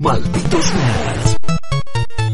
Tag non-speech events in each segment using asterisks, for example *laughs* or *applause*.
Malditos nerds.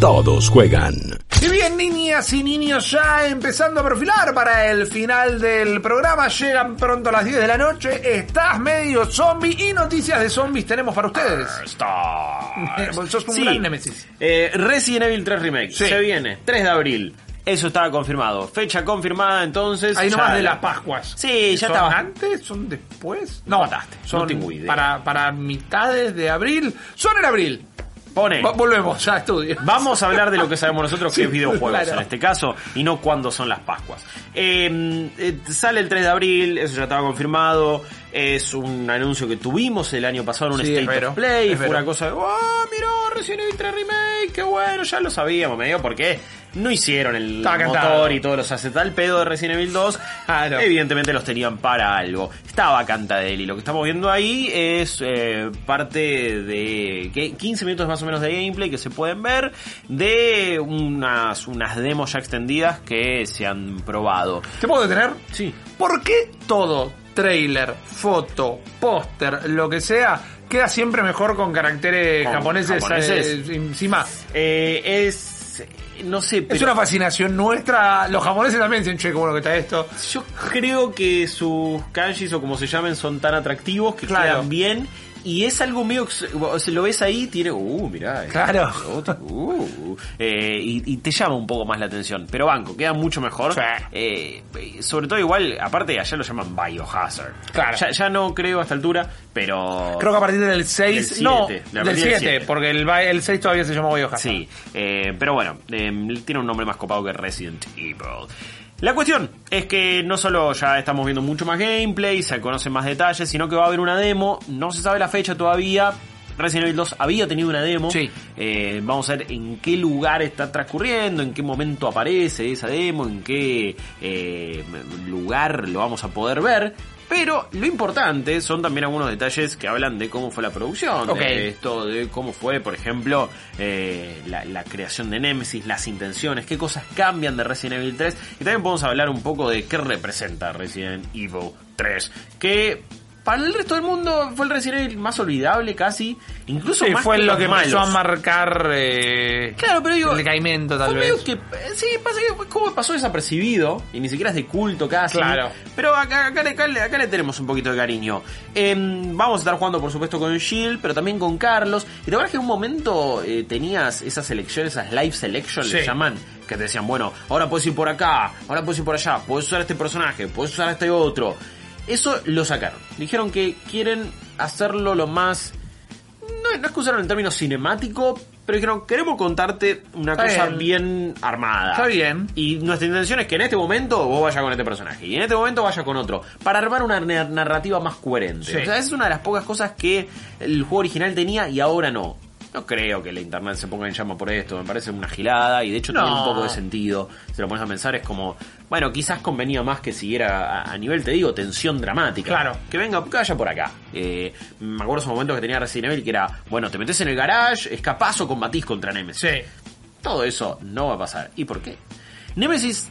Todos juegan. Y bien, niñas y niños, ya empezando a perfilar para el final del programa. Llegan pronto a las 10 de la noche. Estás medio zombie y noticias de zombies tenemos para ustedes. *laughs* Vos sos un Sí. gran némesis. Eh, Resident Evil 3 Remake. Sí. Se viene, 3 de abril. Eso estaba confirmado. Fecha confirmada entonces. Ahí ya nomás de la- las Pascuas. Sí, ya ¿Son estaba. antes? ¿Son después? No, Mataste, son no tengo idea. Para, para mitades de abril. Son en abril. Pone. Volvemos, ya estudio. Vamos a hablar de lo que sabemos nosotros, que *laughs* Sí, es videojuegos claro. en este caso, y no cuándo son las Pascuas. Eh, eh, sale el 3 de abril, eso ya estaba confirmado. Es un anuncio que tuvimos el año pasado en un Sí, State of Play. Fue una cosa de, ¡oh, mirá, Resident Evil 3 Remake! ¡Qué bueno! Ya lo sabíamos, medio porque no hicieron el motor cantado. y todos los hace tal pedo de Resident Evil 2. Claro. Evidentemente los tenían para algo. Estaba Cantadel y lo que estamos viendo ahí es eh, parte de ¿qué? 15 minutos más o menos de gameplay que se pueden ver de unas, unas demos ya extendidas que se han probado. ¿Te puedo detener? Sí. ¿Por qué todo, trailer, foto, póster, lo que sea, queda siempre mejor con caracteres Con japoneses, japoneses. eh, encima? Eh, es... no sé, pero Es una fascinación nuestra. Los japoneses también dicen, che, qué bueno que está esto. yo creo que sus kanjis o como se llamen son tan atractivos que Claro. quedan bien. Y es algo medio se- lo ves ahí, tiene, uh, mirá. Claro. uh, eh, y, y te llama un poco más la atención. Pero banco, queda mucho mejor. Sí. Eh, sobre todo igual, aparte allá lo llaman Biohazard. Claro. Ya, ya no creo a esta altura, pero... Creo que a partir del 6. Del no, siete, a del partir del 7, siete. porque el, el 6 todavía se llama Biohazard. Sí, eh, pero bueno, eh, tiene un nombre más copado que Resident Evil. La cuestión es que no solo ya estamos viendo mucho más gameplay, se conocen más detalles, sino que va a haber una demo, no se sabe la fecha todavía. Resident Evil 2 había tenido una demo. Sí. Eh, vamos a ver en qué lugar está transcurriendo, en qué momento aparece esa demo, en qué eh, lugar lo vamos a poder ver. Pero lo importante son también algunos detalles que hablan de cómo fue la producción de esto, de cómo fue, por ejemplo, eh, la, la creación de Nemesis, las intenciones, qué cosas cambian de Resident Evil 3. Y también podemos hablar un poco de qué representa Resident Evil 3. Que para el resto del mundo fue el Resident Evil más olvidable casi, incluso Sí, más fue que lo que empezó a marcar eh, Claro, pero digo, el decaimiento, tal fue vez. que, eh, sí, pasa que como pasó desapercibido y ni siquiera es de culto casi. Claro. Pero acá, acá, le- acá le- acá le tenemos un poquito de cariño. Em, vamos a estar jugando, por supuesto, con Shield, pero también con Carlos. Y te acuerdas que en un momento eh, tenías esas selecciones, esas live selection, Sí. le llaman, que te decían, bueno, ahora puedes ir por acá, ahora puedes ir por allá, puedes usar este personaje, puedes usar este otro. Eso lo sacaron. Dijeron que quieren hacerlo lo más no, no es que usaron el término cinemático, pero dijeron, queremos contarte una Está cosa bien. bien armada. Está bien. Y nuestra intención es que en este momento vos vayas con este personaje y en este momento vayas con otro, para armar una na- narrativa más coherente. Sí. O sea, esa es una de las pocas cosas que el juego original tenía y ahora no. No creo que la internet se ponga en llama por esto, me parece una gilada y de hecho No. tiene un poco de sentido. Si lo pones a pensar es como, bueno, quizás convenía más que siguiera a, a nivel, te digo, tensión dramática. Claro. Que venga, que vaya por acá. Eh, me acuerdo esos momentos que tenía Resident Evil que era, bueno, te metes en el garage, escapás o combatís contra Nemesis. Sí. Todo eso no va a pasar. ¿Y por qué? Nemesis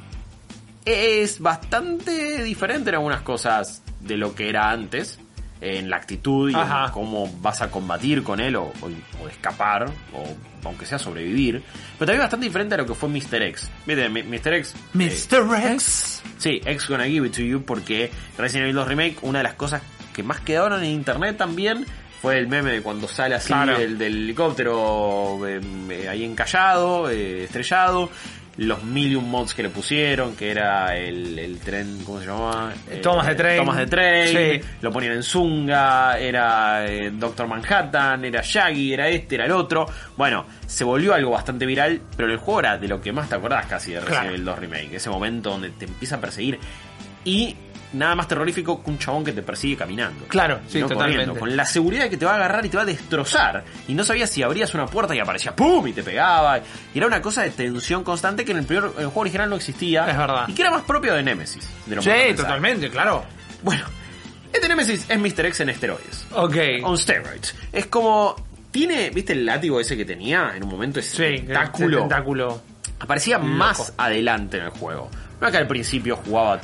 es bastante diferente en algunas cosas de lo que era antes. En la actitud y Ajá. en cómo vas a combatir con él o, o- o escapar, o aunque sea sobrevivir. Pero también bastante diferente a lo que fue Mr. X. Viste, Mi- Mr. X. eh, Mr. X. Sí, X Gonna Give It To You porque Resident Evil 2 Remake, una de las cosas que más quedaron en internet también fue el meme de cuando sale así Claro. del, del helicóptero eh, ahí encallado, eh, estrellado. Los million mods que le pusieron, que era el, el tren, ¿cómo se llamaba? Eh, Thomas the Train. Thomas the Train. Sí. Lo ponían en Zunga, era eh, Doctor Manhattan, era Shaggy, era este, era el otro. Bueno, se volvió algo bastante viral, pero el juego era de lo que más te acordás casi de Resident Claro. Evil 2 Remake. Ese momento donde te empieza a perseguir y nada más terrorífico que un chabón que te persigue caminando. Claro, sí, No totalmente. corriendo, con la seguridad de que te va a agarrar y te va a destrozar. Y no sabías si abrías una puerta y aparecía ¡pum! y te pegaba. Y era una cosa de tensión constante que en el, primer, el juego original no existía. Es verdad. Y que era más propio de Nemesis. de lo Sí, totalmente, claro. Bueno, este Nemesis es Mr. X en esteroides. Ok. On steroids. Es como... Tiene, ¿viste el látigo ese que tenía en un momento? Ese Sí, tentáculo. el tentáculo. Aparecía Loco. más adelante en el juego. No es que al principio jugaba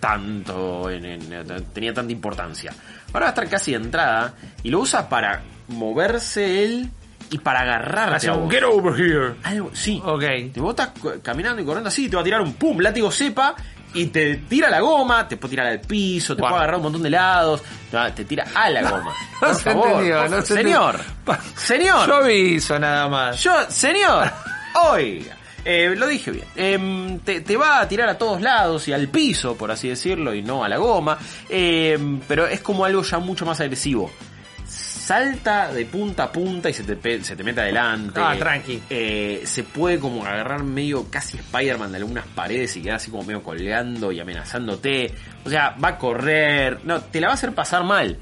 tanto, en, en- tenía tanta importancia. Ahora va a estar casi de entrada y lo usa para moverse él y para agarrarte Hace un get over here. Algo, sí. Ok. Te vos estás cu- caminando y corriendo así, te va a tirar un pum, látigo cepa, y te tira la goma, te puede tirar al piso, te Guau. puede agarrar un montón de lados, te- tira a la goma. *laughs* No Por se favor, entendió, por no fa- se señor, entendió. señor, *laughs* Yo aviso nada más. yo, señor, *laughs* oiga. Eh, lo dije bien. Em, te, te va a tirar a todos lados y al piso, por así decirlo, y no a la goma. Em, pero es como algo ya mucho más agresivo. Salta de punta a punta y se te, se te mete adelante. Ah, tranqui. Eh, se puede como agarrar medio casi Spider-Man de algunas paredes y quedar así como medio colgando y amenazándote. O sea, va a correr. No, te la va a hacer pasar mal.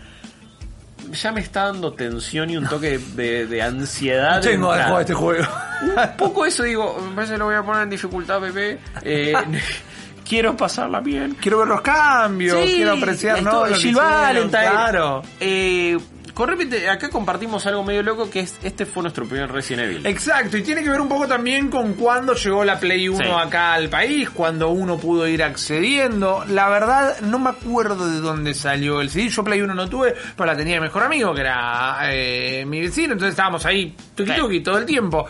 Ya me está dando tensión y un toque de, de ansiedad. *laughs* Tengo de este juego. Un poco eso digo, me parece que lo voy a poner en dificultad, bebé. Eh, *laughs* quiero pasarla bien. Quiero ver los cambios, Sí, quiero apreciar, ¿no? Lo Valentine. Claro. Eh, con repente, acá compartimos algo medio loco que es este fue nuestro primer Resident Evil. Exacto, y tiene que ver un poco también con cuando llegó la Play 1 Sí. acá al país, cuando uno pudo ir accediendo. La verdad, no me acuerdo de dónde salió el CD. Yo Play 1 no tuve, pero la tenía mi mejor amigo, que era eh, mi vecino, entonces estábamos ahí tuki Sí. tuki todo el tiempo.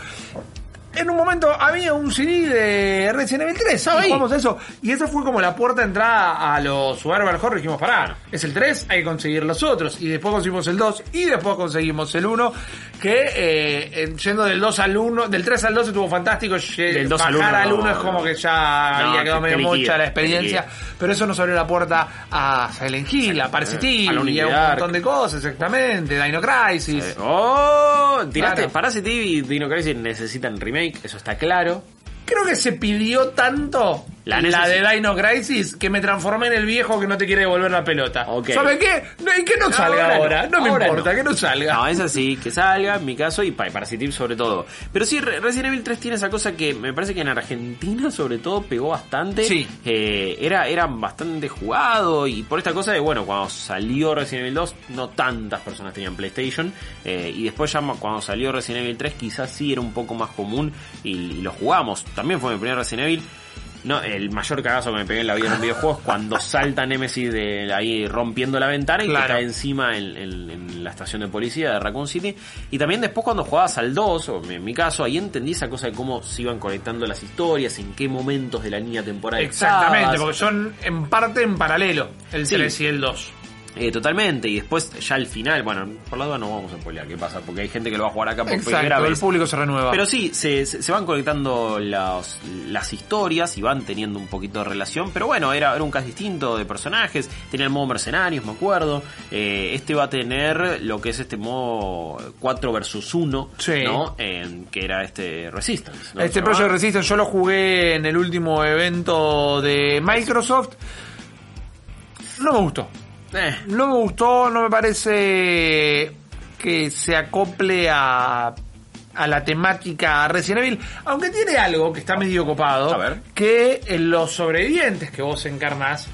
En un momento había un CD de Resident Evil 3, Estaba y ahí. jugamos eso. Y esa fue como la puerta de entrada a los Survival Horror. Dijimos, pará, es el 3, hay que conseguir los otros. Y después conseguimos el 2 y después conseguimos el 1. Que eh, yendo del 2 al 1, del 3 al 2 estuvo fantástico. Del 2 al bajar 1 al 1 no, es como que ya No, había quedado medio mocha la experiencia. Pero eso nos abrió la puerta a Silent Hill, a Eve y a un montón de cosas, exactamente. Dino Crisis. Eh, oh, tiraste. Claro. Y Dino Crisis necesitan remake, eso está claro. Creo que se pidió tanto La la, de Dino Crisis que me transformé en el viejo que no te quiere devolver la pelota. Ok. ¿Sabe qué? No, y que no salga Ahora no, ahora. No, me ahora importa, no. que no salga. No, es así, que salga, en mi caso, y para Parasite Eve sobre todo. Pero sí, Re- Resident Evil 3 tiene esa cosa que me parece que en Argentina sobre todo pegó bastante. Sí. Eh, era, era bastante jugado y por esta cosa de, bueno, cuando salió Resident Evil 2 no tantas personas tenían PlayStation eh, y después ya cuando salió Resident Evil 3 quizás sí era un poco más común y, y lo jugamos. También fue mi primer Resident Evil. No, el mayor cagazo que me pegué en la vida en un videojuego es cuando salta Nemesis de ahí rompiendo la ventana y Claro. te cae encima en, en- en la estación de policía de Raccoon City. Y también después cuando jugabas al 2, o en mi caso, ahí entendí esa cosa de cómo se iban conectando las historias, en qué momentos de la línea temporal Exactamente, estabas. porque son en parte en paralelo, el Sí. 3 y el 2. Eh, totalmente, y después ya al final, bueno, por la duda no vamos a spoilear qué pasa, porque hay gente que lo va a jugar acá por primera Exacto, el vez. público se renueva. Pero sí, se, se- van conectando las, las historias y van teniendo un poquito de relación. Pero bueno, era, era un cast distinto de personajes. Tenía el modo mercenarios, me acuerdo. Eh, este va a tener lo que es este modo 4 versus 1, Sí. ¿no? Que era este Resistance. ¿no? Este. Project Resistance yo lo jugué en el último evento de Microsoft. No me gustó. Eh, No me gustó, no me parece que se acople a, a la temática Resident Evil, aunque tiene algo que está medio copado, A ver. que en los sobrevivientes que vos encarnás,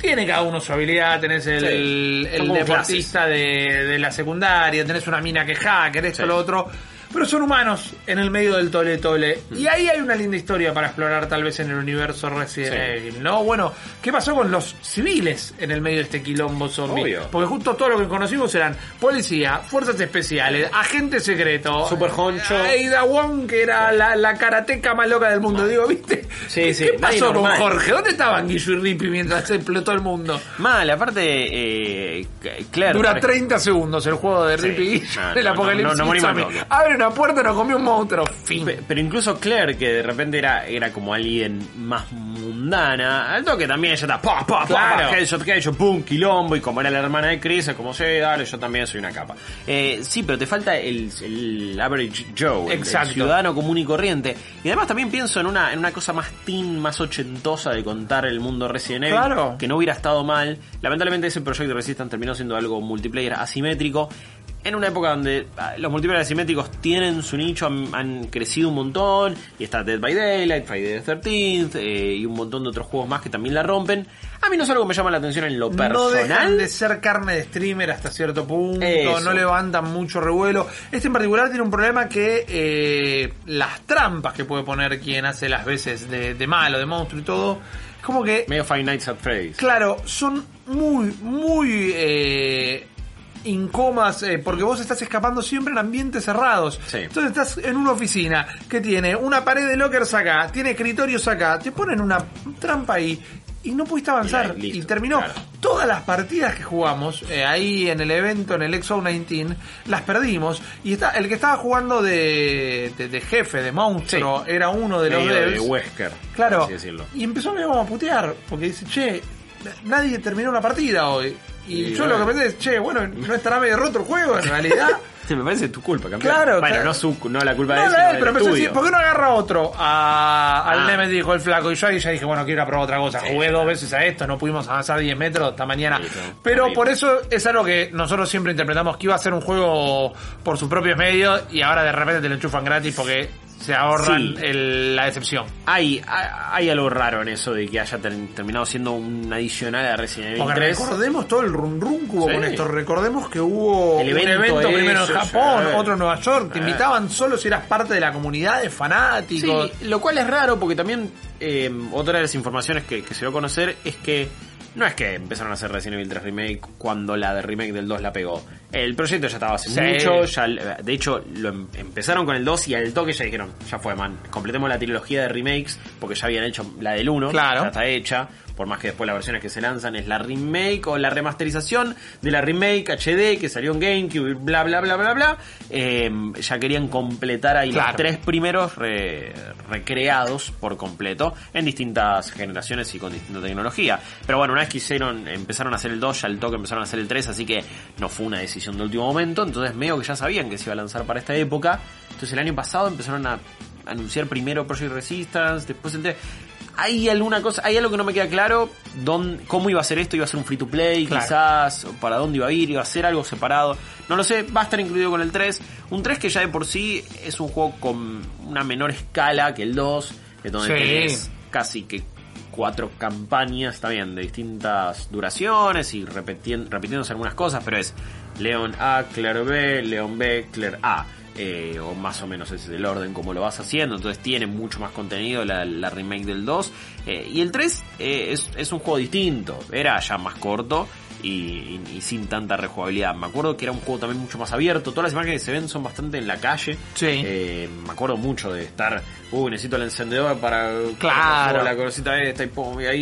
tiene cada uno su habilidad, tenés el, Sí. el, deportista de, de la secundaria, tenés una mina que hacker, esto, Sí. lo otro, pero son humanos en el medio del tole tole. Y ahí hay una linda historia para explorar tal vez en el universo Resident Sí. Evil, ¿no? Bueno, ¿qué pasó con los civiles en el medio de este quilombo zombie? Obvio. Porque justo todo lo que conocimos eran policía, fuerzas especiales, agente secreto, Super honcho. Aida Wong, que era la, la karateca más loca del mundo, digo, ¿viste? Sí, ¿Qué, sí, ¿Qué pasó con. Jorge? ¿Dónde estaban Guillo y Rippy mientras se explotó el mundo? mal, aparte, eh, Claire. Dura por 30 segundos el juego de. Rippy y Guillo, No, el no, apocalipsis. no. Abre una puerta, nos comió un monstruo. Fin. Pe- Pero incluso Claire, que de repente era, era como alguien más mundana, al toque también ya está, pa, pa, pa, Claro. pa, headshot, headshot, pum, quilombo, y como era la hermana de Chris, es como, sí, dale, yo también soy una capa. Eh, sí, pero te falta el, el average Joe, el- el, Exacto. ciudadano común y corriente. Y además también pienso en una, en una cosa más teen, más ochentosa de contar el mundo Resident Evil, Claro. que no hubiera estado mal. Lamentablemente ese proyecto Resistance terminó siendo algo multiplayer asimétrico. En una época donde ah, los multiplayer asimétricos tienen su nicho, han, han crecido un montón, y está Dead by Daylight, Friday the 13th, eh, y un montón de otros juegos más que también la rompen. A mí no es algo que me llama la atención en lo No personal. dejan de ser carne de streamer hasta cierto punto, Eso. no levantan mucho revuelo. Este en particular tiene un problema que eh, las trampas que puede poner quien hace las veces de, de malo, de monstruo y todo, es como que Medio Five Nights at Freddy's. Claro, son muy, muy eh, incómodas eh, porque vos estás escapando siempre en ambientes cerrados. Sí. Entonces estás en una oficina que tiene una pared de lockers acá, tiene escritorios acá, te ponen una trampa ahí y no pudiste avanzar. Y la- terminó. claro. Todas las partidas que jugamos eh, ahí en el evento, en el XO19, las perdimos. Y está, el que estaba jugando de, de, de jefe, de monstruo, era uno de los Medio de devs. Wesker, Claro. así. Y empezó como a putear, porque dice, che, nadie terminó una partida hoy. Y, Y yo bueno. lo que pensé es, che, bueno, ¿no estará medio roto el juego en realidad? *laughs* Sí, me parece tu culpa, campeón. Claro, Bueno, claro. no, su, no la culpa de él, no, sino él, pero decir, estudio. ¿por qué no agarra otro? A, al Ah. Nemesis dijo el flaco. Y yo ahí ya dije, bueno, quiero probar otra cosa. Jugué dos veces a esto, no pudimos avanzar 10 metros hasta mañana. Pero Horrible. por eso es algo que nosotros siempre interpretamos que iba a ser un juego por sus propios medios y ahora de repente te lo enchufan gratis porque se ahorran Sí. el- la decepción. Hay, hay, hay algo raro en eso de que haya ter- terminado siendo un adicional a Resident Evil Porque 3. recordemos todo el run run que hubo Sí. con esto. Recordemos que hubo El un evento evento de primero en Japón, otro en Nueva York. Te Sí. invitaban solo si eras parte de la comunidad de fanáticos. Sí, lo cual es raro porque también eh, otra de las informaciones que, que se dio a conocer es que no es que empezaron a hacer Resident Evil 3 Remake cuando la de remake del 2 la pegó. El proyecto ya estaba hace Sí. mucho, ya, de hecho lo em- empezaron con el 2 y al toque ya dijeron, ya fue man, completemos la trilogía de remakes porque ya habían hecho la del 1, Claro. ya está hecha, por más que después las versiones que se lanzan es la remake o la remasterización de la remake HD que salió en GameCube bla bla bla bla bla. Eh, ya querían completar ahí Claro. los tres primeros re- recreados por completo en distintas generaciones y con distinta tecnología. Pero bueno, una vez que hicieron, empezaron a hacer el 2, ya al toque empezaron a hacer el 3, así que no fue una decisión de último momento, entonces medio que ya sabían que se iba a lanzar para esta época. Entonces el año pasado empezaron a anunciar primero Project Resistance, después el 3. Hay alguna cosa, hay algo que no me queda claro, dónde, cómo iba a ser esto, iba a ser un free to play, Claro. quizás, para dónde iba a ir, iba a ser algo separado, no lo sé, va a estar incluido con el 3, un 3 que ya de por sí es un juego con una menor escala que el 2, que donde Sí. tenés casi que cuatro campañas, está bien, de distintas duraciones y repitiéndose algunas cosas, pero es León A, Claire B, León B, Claire A. eh, o más o menos ese es el orden como lo vas haciendo, entonces tiene mucho más contenido la, la remake del 2. eh, y el 3 eh, es, es un juego distinto, era ya más corto y, sin tanta rejugabilidad. Me acuerdo que era un juego también mucho más abierto, todas las imágenes que se ven son bastante en la calle. Sí. Eh, me acuerdo mucho de estar, uy, necesito el encendedor para Claro. la cosita esta y ahí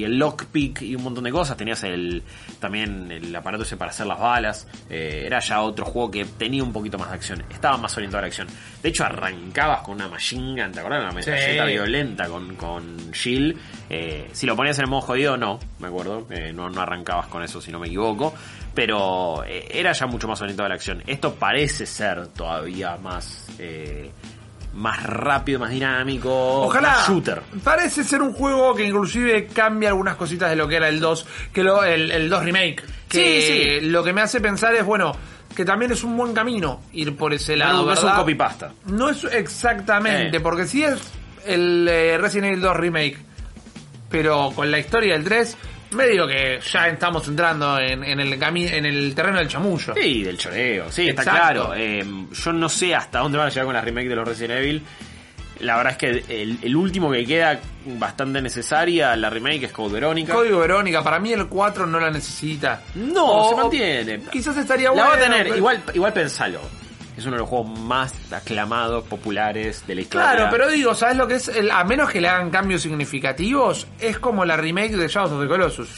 y el lockpick y un montón de cosas. Tenías el también el aparato ese para hacer las balas. Eh, era ya otro juego que tenía un poquito más de acción. Estaba más orientado a la acción. De hecho, arrancabas con una machine gun, ¿te acuerdas? Una metralleta Sí. violenta con, con Jill. Eh, si lo ponías en el modo jodido, no, me acuerdo. No, no arrancabas con eso, si no me equivoco. Pero eh, era ya mucho más orientado a la acción. Esto parece ser todavía más... eh, más rápido, más dinámico, Ojalá. más shooter. Parece ser un juego que inclusive cambia algunas cositas de lo que era el 2, que lo, el, el 2 remake. Que Sí, sí. lo que me hace pensar es, bueno, que también es un buen camino ir por ese lado. no, es un ¿verdad? copy-pasta. No es exactamente, Eh. porque si es el eh, Resident Evil 2 remake, pero con la historia del 3, medio que ya estamos entrando en, en el en el terreno del chamullo. Sí, del choreo, sí, está claro. Eh, yo no sé hasta dónde van a llegar con la remake de los Resident Evil. La verdad es que el, el último que queda bastante necesaria, la remake es Code Verónica. Código Verónica, para mí el 4 no la necesita. No, O- se mantiene. Quizás estaría La bueno. va a tener, pero- igual, igual pensalo. Es uno de los juegos más aclamados, populares de la historia. Claro, pero digo, ¿sabes lo que es? El- a menos que le hagan cambios significativos, es como la remake de Shadows of the Colossus.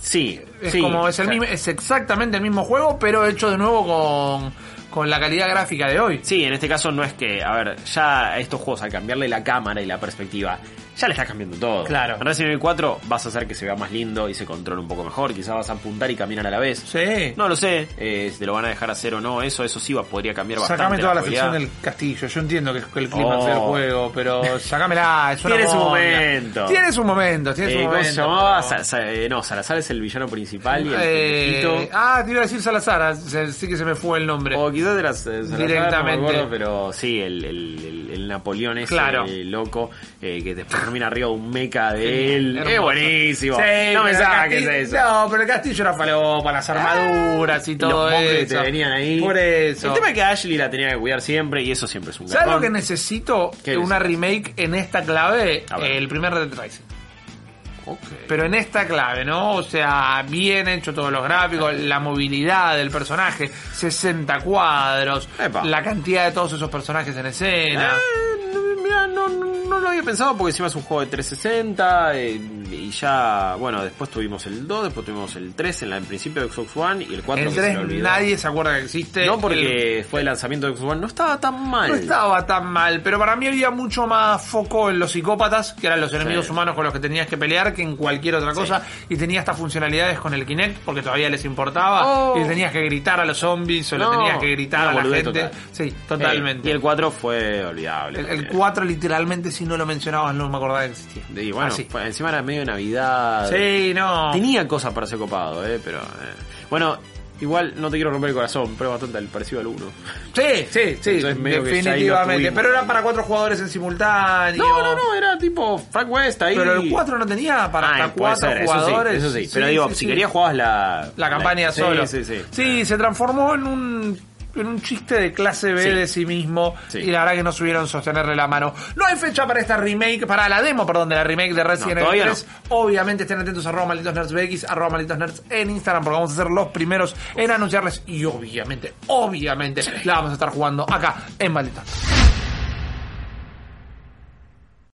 Sí, Es sí, como, es, el mismo, es exactamente el mismo juego, pero hecho de nuevo con, con la calidad gráfica de hoy. Sí, en este caso no es que, a ver, ya estos juegos al cambiarle la cámara y la perspectiva, ya le estás cambiando todo. Claro. En Resident Evil 4 vas a hacer que se vea más lindo y se controle un poco mejor, quizás vas a apuntar y caminar a la vez. Sí. No lo sé, eh, si te lo van a dejar hacer o no, eso, eso sí va, podría cambiar bastante. Sacame toda la sección del castillo. Yo entiendo que es el clima Oh. del juego, pero sacámela. Es una Tiene su monga. momento. Tiene su momento. Tiene su Eh, ¿Cómo momento. se llamaba? pero- Sa- sa- eh, no, Salazar es el villano principal y el Eh, ah, te iba a decir Salazar. ah, Sí que se me fue el nombre. O quizás era Salazar, Directamente. no me acuerdo, pero sí, el, el, el- el Napoleón ese Claro. eh, loco, eh, que después termina arriba un mecha de él. Es buenísimo. Sí, no me saques castillo- eso. No, pero el castillo era falopa, las armaduras y todo Los monjes que eso. te venían ahí. Por eso. El tema es que Ashley la tenía que cuidar siempre y eso siempre es un ¿Sabes lo que necesito? ¿Qué Una remake en esta clave. El primer Red Dead Rising. Ok. Pero en esta clave, ¿no? O sea, bien hecho todos los gráficos, la movilidad del personaje, 60 cuadros, Epa. la cantidad de todos esos personajes en escena. Eh, mira, no, no, lo había pensado porque encima es un juego de 360 eh, y ya, bueno, después tuvimos el 2, después tuvimos el 3 en, la, en principio de Xbox One y el 4 el que se 3 le olvidó. nadie se acuerda que existe. No El- porque fue el lanzamiento de Xbox One, no estaba tan mal. No estaba tan mal, pero para mí había mucho más foco en los psicópatas, que eran los enemigos Sí. humanos con los que tenías que pelear, que en cualquier otra cosa. Y tenía estas funcionalidades con el Kinect, porque todavía les importaba. Oh. Y le tenías que gritar a los zombies, o le No, tenías que gritar a la gente. total. Sí, totalmente. Eh, y el 4 fue olvidable. El, el también. 4 literalmente si no lo mencionabas no me acordaba que existía. Y bueno, Así. fue- encima era medio de Navidad. Sí, no. Tenía cosas para ser copado, eh, pero... eh. Bueno, igual no te quiero romper el corazón, pero es bastante el parecido al 1. Sí, sí, sí, definitivamente. Pero era para cuatro jugadores en simultáneo. No, no, no, era tipo Frank West ahí. Pero el 4 no tenía para Ah, hasta cuatro ser, eso sí, jugadores. Eso sí, pero digo, sí, si sí. querías jugabas la... la campaña sí, solo. Sí, sí, Sí, se transformó en un en un chiste de clase B Sí. de sí mismo Sí. y la verdad que no subieron sostenerle la mano. No hay fecha para esta remake, para la demo, perdón, de la remake de Resident Evil todavía 3. Obviamente estén atentos a arroba malditos nerds BX, arroba malditos nerds en Instagram porque vamos a ser los primeros en anunciarles y obviamente, obviamente la vamos a estar jugando acá en Malditos.